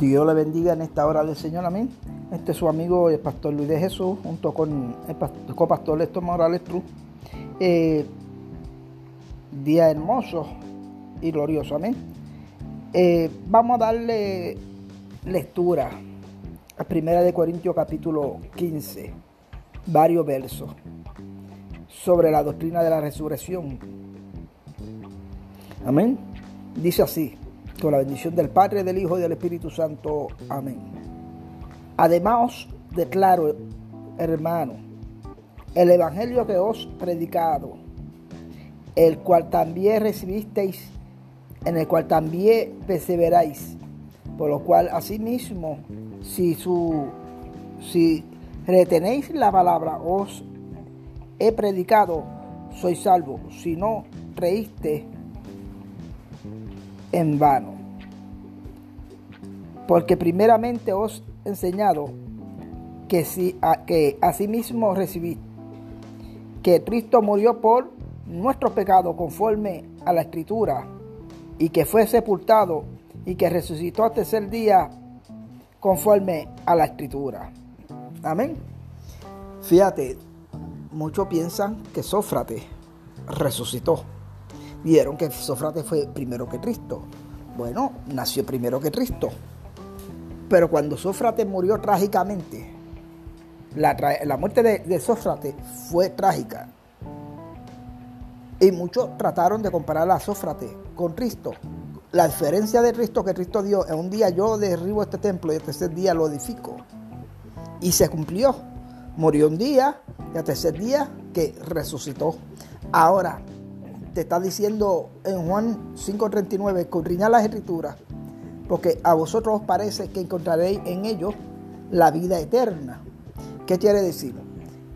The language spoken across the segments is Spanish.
Dios le bendiga en esta hora del Señor, amén. Este es su amigo el pastor Luis de Jesús, junto con el copastor Lester Morales Cruz. Eh, día hermoso y glorioso, amén. Eh, vamos a darle lectura a Primera de Corintios capítulo 15, varios versos, sobre la doctrina de la resurrección. Amén. Dice así con la bendición del Padre, del Hijo y del Espíritu Santo. Amén. Además declaro, hermano, el Evangelio que os predicado, el cual también recibisteis, en el cual también perseveráis, por lo cual asimismo, si, su, si retenéis la palabra os he predicado, sois salvo. Si no reíste, en vano. Porque primeramente os he enseñado que, si, a, que asimismo recibí que Cristo murió por nuestro pecado conforme a la escritura y que fue sepultado y que resucitó al tercer día conforme a la escritura. Amén. Fíjate, muchos piensan que Sófrates resucitó vieron que Sócrates fue primero que Cristo. Bueno, nació primero que Cristo. Pero cuando Sócrates murió trágicamente, la, muerte de, de fue trágica. Y muchos trataron de comparar a Sócrates con Cristo. La diferencia de Cristo que Cristo dio, en un día yo derribo este templo y el tercer día lo edifico. Y se cumplió. Murió un día y al tercer día que resucitó. Ahora, te está diciendo en Juan 5:39, escudriñad las escrituras, porque a vosotros os parece que encontraréis en ellos la vida eterna. ¿Qué quiere decir?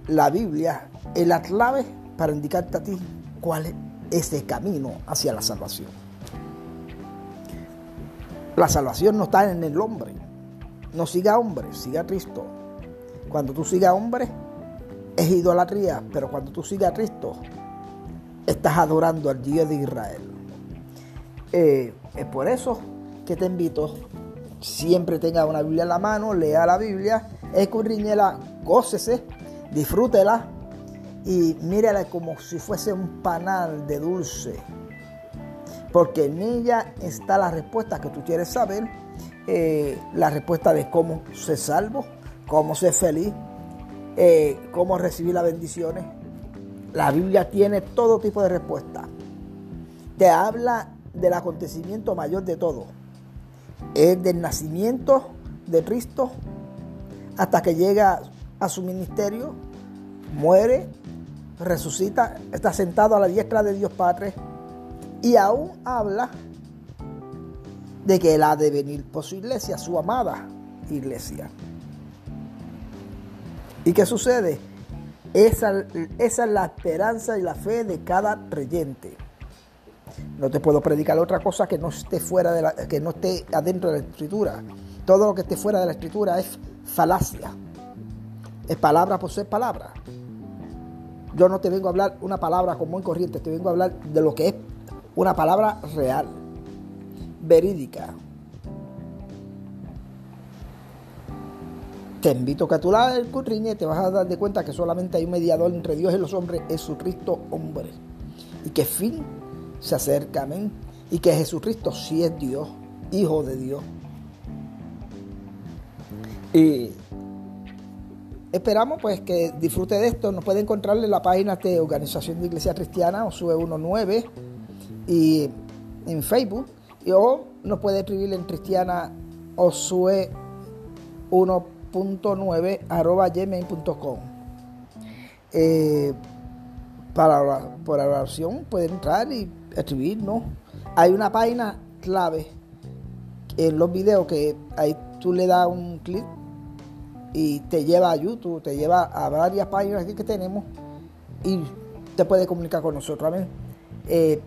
La Biblia es la clave para indicarte a ti cuál es ese camino hacia la salvación. La salvación no está en el hombre. No siga hombre, siga a Cristo. Cuando tú sigas hombre, es idolatría, pero cuando tú sigas a Cristo, estás adorando al Dios de Israel. Eh, es por eso que te invito, siempre tenga una Biblia en la mano, lea la Biblia, escurriñela, gócese, disfrútela y mírela como si fuese un panal de dulce. Porque en ella está la respuesta que tú quieres saber, eh, la respuesta de cómo ser salvo, cómo ser feliz, eh, cómo recibir las bendiciones, la Biblia tiene todo tipo de respuesta. Te habla del acontecimiento mayor de todo. Es del nacimiento de Cristo hasta que llega a su ministerio, muere, resucita, está sentado a la diestra de Dios Padre y aún habla de que Él ha de venir por su iglesia, su amada iglesia. ¿Y qué sucede? Esa, es la esperanza y la fe de cada creyente. No te puedo predicar otra cosa que no esté fuera de la, que no esté adentro de la escritura. Todo lo que esté fuera de la escritura es falacia. Es palabra por ser palabra. Yo no te vengo a hablar una palabra común y corriente, te vengo a hablar de lo que es una palabra real, verídica, Te invito a que tú la y te vas a dar de cuenta que solamente hay un mediador entre Dios y los hombres, Jesucristo hombre. Y que fin se acerca, amén. Y que Jesucristo sí es Dios, Hijo de Dios. Y esperamos pues que disfrute de esto. Nos puede encontrar en la página de Organización de Iglesia Cristiana, Osue 19, y en Facebook. Y, o nos puede escribir en Cristiana Osue 1 arroba gmail.com. Eh, para por oración pueden entrar y escribirnos. Hay una página clave en los videos que ahí tú le das un clic y te lleva a YouTube, te lleva a varias páginas que tenemos y te puede comunicar con nosotros. Amén. Eh,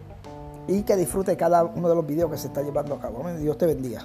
y que disfrute cada uno de los videos que se está llevando a cabo. Dios te bendiga.